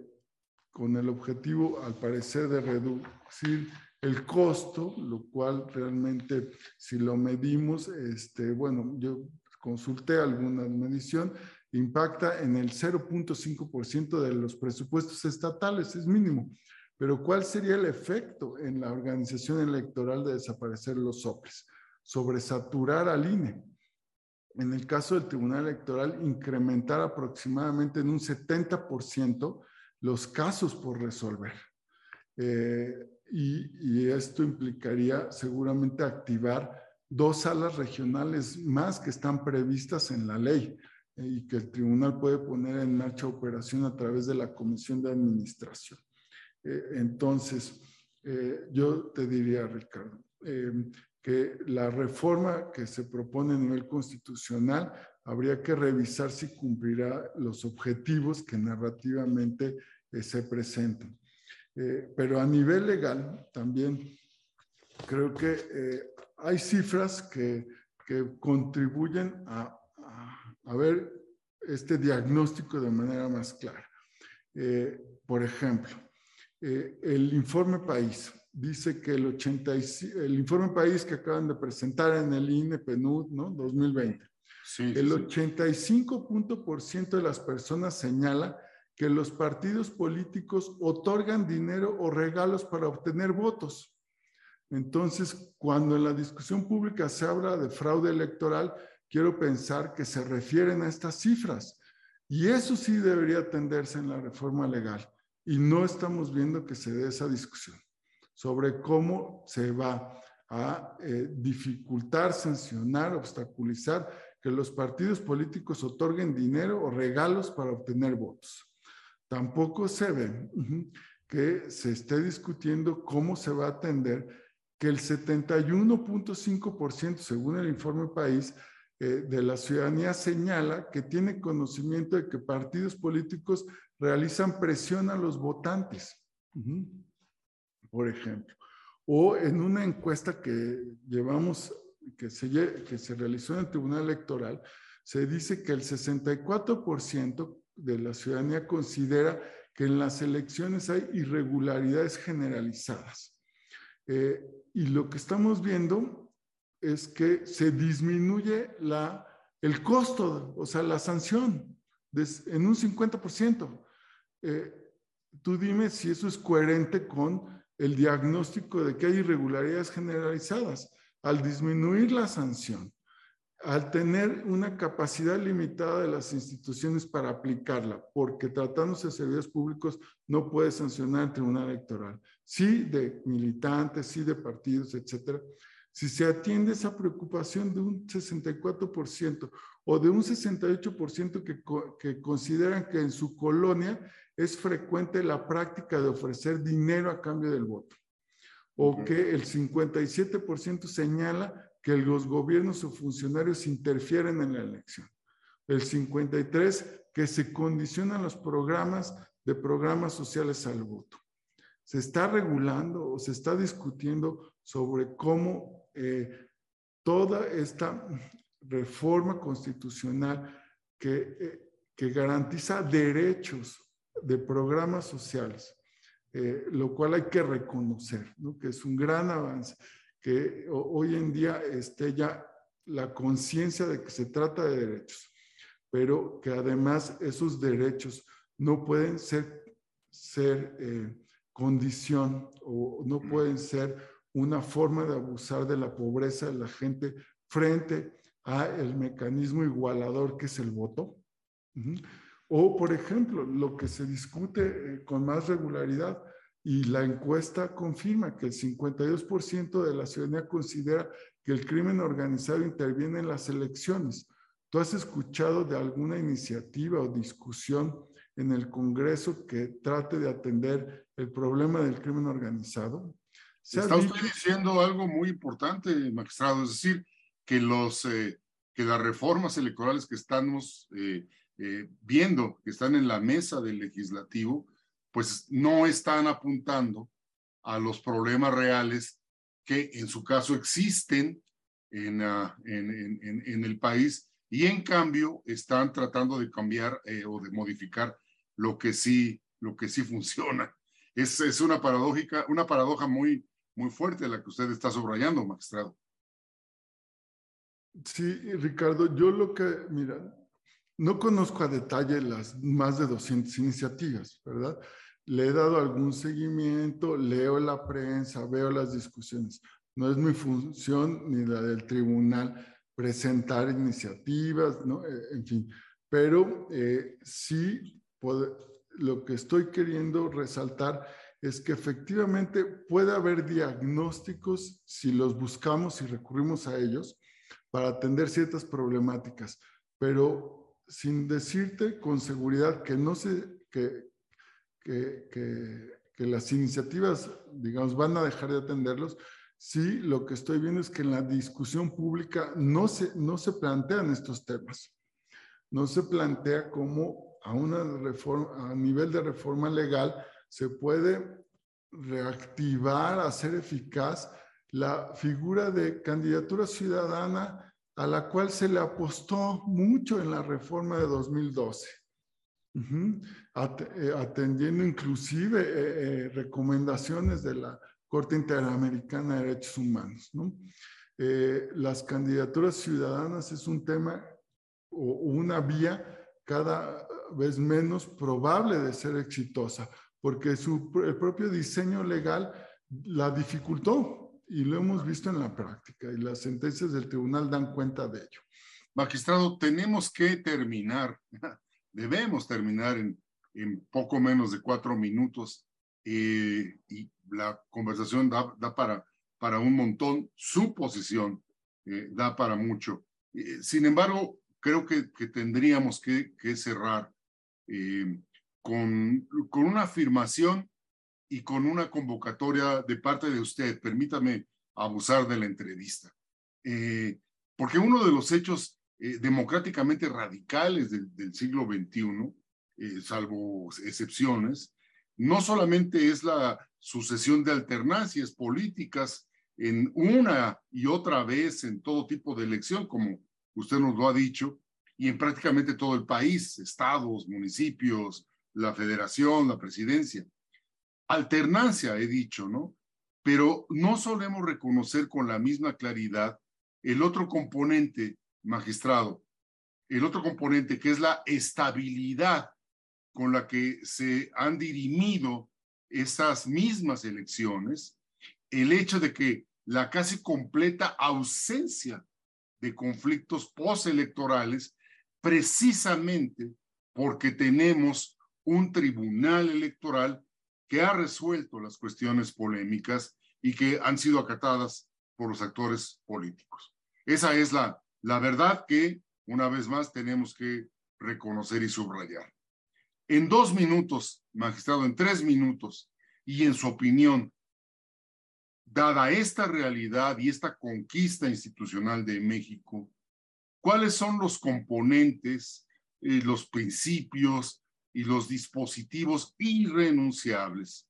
con el objetivo, al parecer, de reducir el costo, lo cual realmente, si lo medimos, este, bueno, yo consulté alguna medición, impacta en el 0.5% de los presupuestos estatales, es mínimo. Pero ¿cuál sería el efecto en la organización electoral de desaparecer los soples? Sobresaturar al INE. En el caso del Tribunal Electoral, incrementar aproximadamente en un 70% los casos por resolver. Eh, y, esto implicaría seguramente activar dos salas regionales más que están previstas en la ley eh, y que el tribunal puede poner en marcha operación a través de la comisión de administración. Eh, entonces, eh, yo te diría, Ricardo, que la reforma que se propone a nivel constitucional habría que revisar si cumplirá los objetivos que narrativamente se presentan. Eh, pero a nivel legal también creo que eh, hay cifras que, que contribuyen a, a, ver este diagnóstico de manera más clara. Eh, por ejemplo, el informe país dice que el, 85, el informe país que acaban de presentar en el INE PNUD ¿no? 2020, sí, el 85% de las personas señala que los partidos políticos otorgan dinero o regalos para obtener votos. Entonces, cuando en la discusión pública se habla de fraude electoral, quiero pensar que se refieren a estas cifras. Y eso sí debería atenderse en la reforma legal. Y no estamos viendo que se dé esa discusión sobre cómo se va a eh, dificultar, sancionar, obstaculizar que los partidos políticos otorguen dinero o regalos para obtener votos. Tampoco se ve que se esté discutiendo cómo se va a atender que el 71.5%, según el informe país, eh, de la ciudadanía señala que tiene conocimiento de que partidos políticos realizan presión a los votantes, por ejemplo. O en una encuesta que llevamos, que se, que se realizó en el Tribunal Electoral, se dice que el 64% de la ciudadanía considera que en las elecciones hay irregularidades generalizadas. Eh, y lo que estamos viendo es que se disminuye la, el costo, o sea, la sanción en un 50%. Eh, tú dime si eso es coherente con el diagnóstico de que hay irregularidades generalizadas. Al disminuir la sanción, al tener una capacidad limitada de las instituciones para aplicarla, porque tratándose de servicios públicos no puede sancionar el Tribunal Electoral, sí de militantes, sí de partidos, etcétera. Si se atiende esa preocupación de un 64% o de un 68% que, que consideran que en su colonia es frecuente la práctica de ofrecer dinero a cambio del voto, o que el 57% señala que los gobiernos o funcionarios interfieren en la elección. El 53, que se condicionan los programas de programas sociales al voto. Se está regulando o se está discutiendo sobre cómo eh, toda esta reforma constitucional que, eh, que garantiza derechos de programas sociales, eh, lo cual hay que reconocer, ¿no? que es un gran avance que hoy en día esté ya la conciencia de que se trata de derechos, pero que además esos derechos no pueden ser, ser eh, condición o no pueden ser una forma de abusar de la pobreza de la gente frente a el mecanismo igualador que es el voto. O, por ejemplo, lo que se discute eh, con más regularidad y la encuesta confirma que el 52% de la ciudadanía considera que el crimen organizado interviene en las elecciones. ¿Tú has escuchado de alguna iniciativa o discusión en el Congreso que trate de atender el problema del crimen organizado? Está usted diciendo algo muy importante, magistrado, es decir, que, los, eh, que las reformas electorales que estamos eh, eh, viendo, que están en la mesa del legislativo, pues no están apuntando a los problemas reales que en su caso existen en, uh, en, en, en el país y en cambio están tratando de cambiar o de modificar lo que sí, lo que sí funciona. Es, es una, paradójica, una paradoja muy, muy fuerte la que usted está subrayando, magistrado. Sí, Ricardo, yo lo que, mira, no conozco a detalle las más de 200 iniciativas, ¿verdad? Le he dado algún seguimiento, leo la prensa, veo las discusiones. No es mi función ni la del tribunal presentar iniciativas, ¿no? Eh, en fin, pero eh, sí lo que estoy queriendo resaltar es que efectivamente puede haber diagnósticos si los buscamos y recurrimos a ellos para atender ciertas problemáticas, pero sin decirte con seguridad que no se, que, que, que, las iniciativas, digamos, van a dejar de atenderlos, sí lo que estoy viendo es que en la discusión pública no se, no se plantean estos temas. No se plantea cómo a, una reforma, a nivel de reforma legal se puede reactivar, hacer eficaz la figura de candidatura ciudadana a la cual se le apostó mucho en la reforma de 2012, eh, atendiendo inclusive eh, eh, recomendaciones de la Corte Interamericana de Derechos Humanos. las candidaturas ciudadanas es un tema o una vía cada vez menos probable de ser exitosa, porque su, el propio diseño legal la dificultó y lo hemos visto en la práctica y las sentencias del tribunal dan cuenta de ello. Magistrado, tenemos que terminar, debemos terminar en, en poco menos de cuatro minutos eh, y la conversación da, da, para, para un montón, su posición eh, da para mucho. Eh, sin embargo, creo que, que tendríamos que, que cerrar eh, con, con una afirmación y con una convocatoria de parte de usted. Permítame abusar de la entrevista. Eh, porque uno de los hechos eh, democráticamente radicales del, del siglo XXI, eh, salvo excepciones, no solamente es la sucesión de alternancias políticas en una y otra vez en todo tipo de elección, como usted nos lo ha dicho, y en prácticamente todo el país, estados, municipios, la federación, la presidencia. Alternancia, he dicho, ¿no? Pero no solemos reconocer con la misma claridad el otro componente, magistrado, el otro componente que es la estabilidad con la que se han dirimido esas mismas elecciones, el hecho de que la casi completa ausencia de conflictos postelectorales precisamente porque tenemos un tribunal electoral que ha resuelto las cuestiones polémicas y que han sido acatadas por los actores políticos. Esa es la, la verdad que, una vez más, tenemos que reconocer y subrayar. En dos minutos, magistrado, en tres minutos, y en su opinión, dada esta realidad y esta conquista institucional de México, cuáles son los componentes, eh, los principios y los dispositivos irrenunciables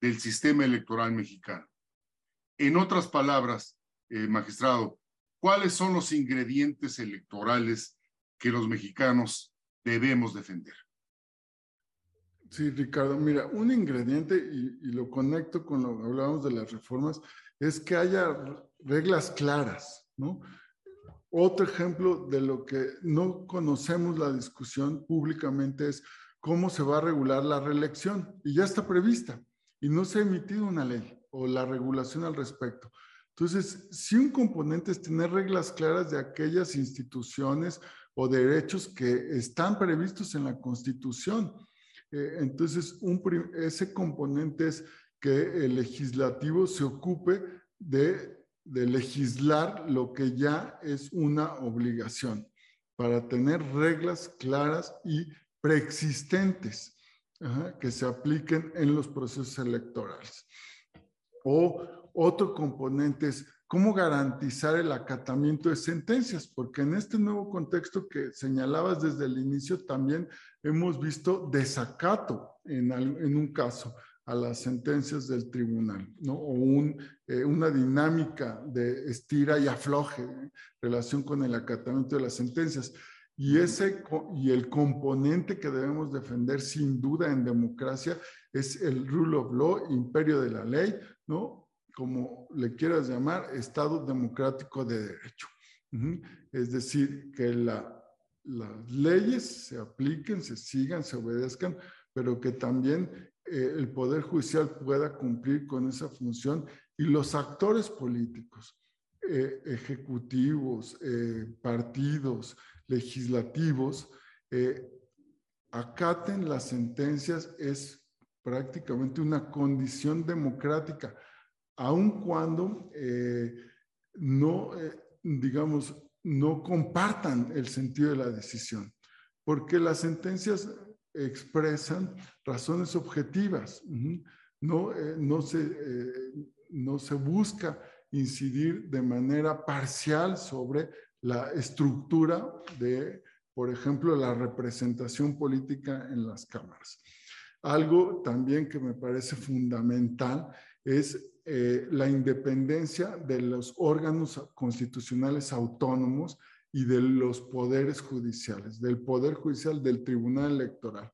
del sistema electoral mexicano. En otras palabras, eh, magistrado, ¿cuáles son los ingredientes electorales que los mexicanos debemos defender? Sí, Ricardo, mira, un ingrediente, y, y, lo conecto con lo que hablábamos de las reformas, es que haya reglas claras, ¿no? Otro ejemplo de lo que no conocemos la discusión públicamente es cómo se va a regular la reelección. Y ya está prevista y no se ha emitido una ley o la regulación al respecto. Entonces, si un componente es tener reglas claras de aquellas instituciones o derechos que están previstos en la Constitución. Eh, entonces, un, ese componente es que el legislativo se ocupe de, de legislar lo que ya es una obligación para tener reglas claras y preexistentes que se apliquen en los procesos electorales. O otro componente es cómo garantizar el acatamiento de sentencias, porque en este nuevo contexto que señalabas desde el inicio también hemos visto desacato en, un caso a las sentencias del tribunal, ¿no? O eh, una dinámica de estira y afloje en relación con el acatamiento de las sentencias. Y, ese, y el componente que debemos defender sin duda en democracia es el rule of law, imperio de la ley, ¿no? Como le quieras llamar, Estado democrático de derecho. Es decir, que la, las leyes se apliquen, se sigan, se obedezcan, pero que también eh, el Poder Judicial pueda cumplir con esa función y los actores políticos, eh, ejecutivos, eh, partidos, legislativos, acaten las sentencias es prácticamente una condición democrática, aun cuando no, digamos, no compartan el sentido de la decisión, porque las sentencias expresan razones objetivas. No, eh, no, se, eh, no se busca incidir de manera parcial sobre la estructura de, por ejemplo, la representación política en las cámaras. Algo también que me parece fundamental es eh, la independencia de los órganos constitucionales autónomos y de los poderes judiciales, del Poder Judicial, del Tribunal Electoral.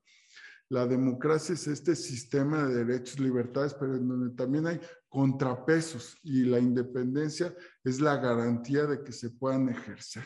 La democracia es este sistema de derechos libertades, pero donde también hay contrapesos y la independencia es la garantía de que se puedan ejercer.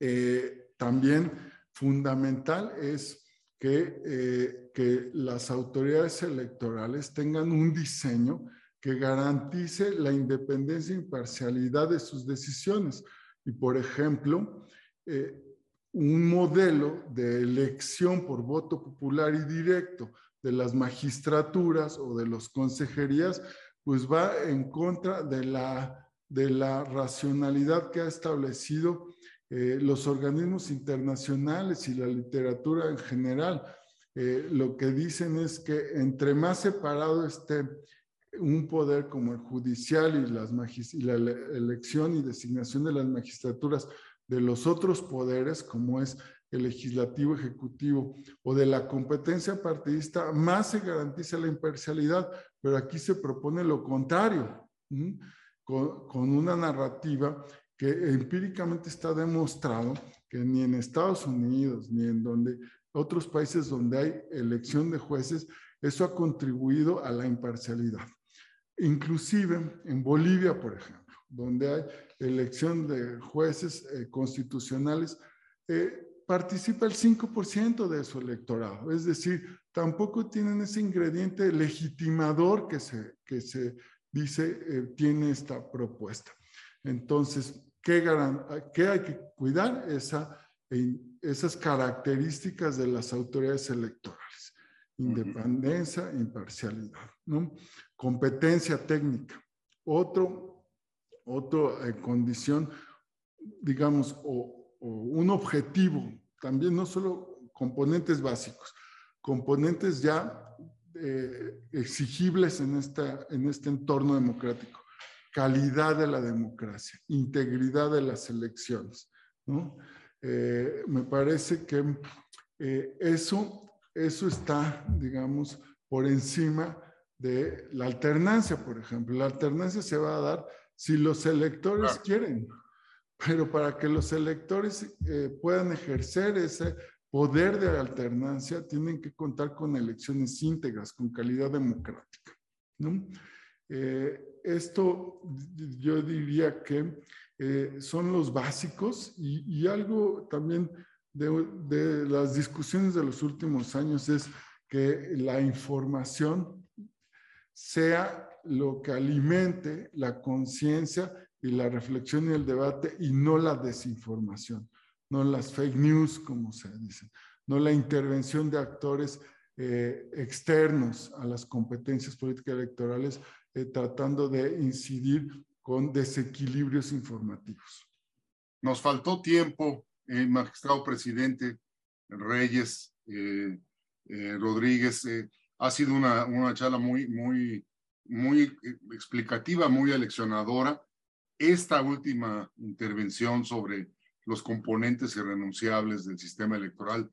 Eh, también fundamental es que, eh, que las autoridades electorales tengan un diseño que garantice la independencia e imparcialidad de sus decisiones y, por ejemplo, eh, un modelo de elección por voto popular y directo de las magistraturas o de las consejerías, pues va en contra de la, de la racionalidad que ha establecido eh, los organismos internacionales y la literatura en general. Eh, lo que dicen es que entre más separado esté un poder como el judicial y, y la elección y designación de las magistraturas de los otros poderes, como es el legislativo, ejecutivo o de la competencia partidista, más se garantiza la imparcialidad, pero aquí se propone lo contrario, con, con, una narrativa que empíricamente está demostrado que ni en Estados Unidos ni en donde otros países donde hay elección de jueces, eso ha contribuido a la imparcialidad. Inclusive en Bolivia, por ejemplo, donde hay elección de jueces eh, constitucionales, eh, participa el 5% de su electorado. Es decir, tampoco tienen ese ingrediente legitimador que se, que se dice eh, tiene esta propuesta. Entonces, ¿qué, ¿qué, hay que cuidar? Esa, esas características de las autoridades electorales. Independencia, imparcialidad. ¿no? competencia técnica. Otro, otra eh, condición, digamos, o, un objetivo, también no solo componentes básicos, componentes ya eh, exigibles en, esta, en este entorno democrático. Calidad de la democracia, integridad de las elecciones. ¿no? Eh, me parece que eso, eso está, digamos, por encima de la alternancia, por ejemplo. La alternancia se va a dar si los electores quieren, pero para que los electores eh, puedan ejercer ese poder de alternancia, tienen que contar con elecciones íntegras, con calidad democrática. Eh, esto yo diría que eh, son los básicos y, algo también de las discusiones de los últimos años es que la información sea lo que alimente la conciencia y la reflexión y el debate y no la desinformación. no las fake news, como se dice, no la intervención de actores eh, externos a las competencias políticas electorales, eh, tratando de incidir con desequilibrios informativos. Nos faltó tiempo, eh, magistrado presidente Reyes Rodríguez. ha sido una, una charla muy, muy, muy explicativa, muy aleccionadora. Esta última intervención sobre los componentes irrenunciables del sistema electoral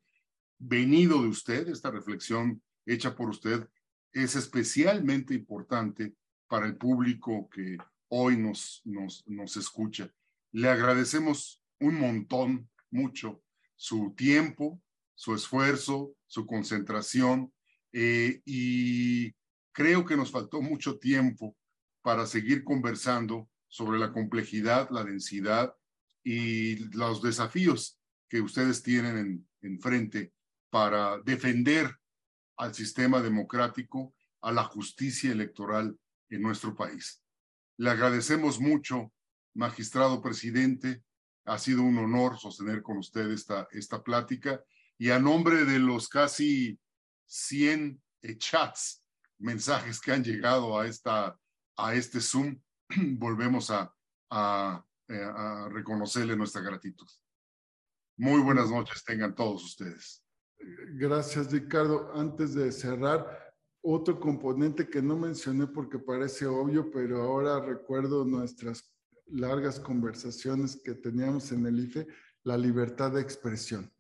venido de usted, esta reflexión hecha por usted, es especialmente importante para el público que hoy nos, nos, nos escucha. Le agradecemos un montón, mucho, su tiempo, su esfuerzo, su concentración eh, y creo que nos faltó mucho tiempo para seguir conversando sobre la complejidad, la densidad y los desafíos que ustedes tienen enfrente en para defender al sistema democrático, a la justicia electoral en nuestro país. Le agradecemos mucho, magistrado presidente. Ha sido un honor sostener con usted esta, esta plática y a nombre de los casi 100 chats, mensajes que han llegado a, esta, a este Zoom, volvemos a, a, a reconocerle nuestra gratitud. Muy buenas noches tengan todos ustedes. Gracias, Ricardo. Antes de cerrar, otro componente que no mencioné porque parece obvio, pero ahora recuerdo nuestras largas conversaciones que teníamos en el IFE, la libertad de expresión.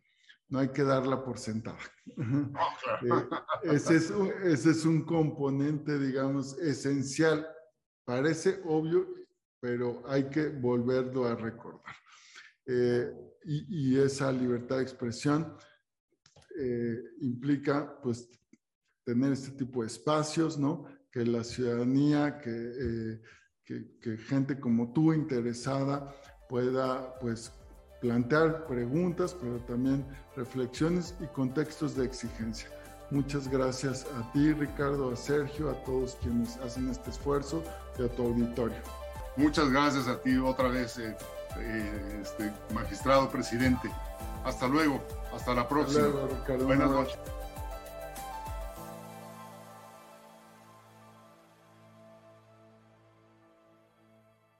No hay que darla por sentada. Eh, ese, es un, ese es un componente, digamos, esencial. Parece obvio, pero hay que volverlo a recordar. Eh, y, y esa libertad de expresión eh, implica pues tener este tipo de espacios, ¿no? Que la ciudadanía, que, eh, que, que, gente como tú interesada pueda pues plantear preguntas, pero también reflexiones y contextos de exigencia. Muchas gracias a ti, Ricardo, a Sergio, a todos quienes hacen este esfuerzo y a tu auditorio. Muchas gracias a ti otra vez, eh, este, magistrado presidente. Hasta luego. Hasta la próxima. Hasta luego, Buenas noches.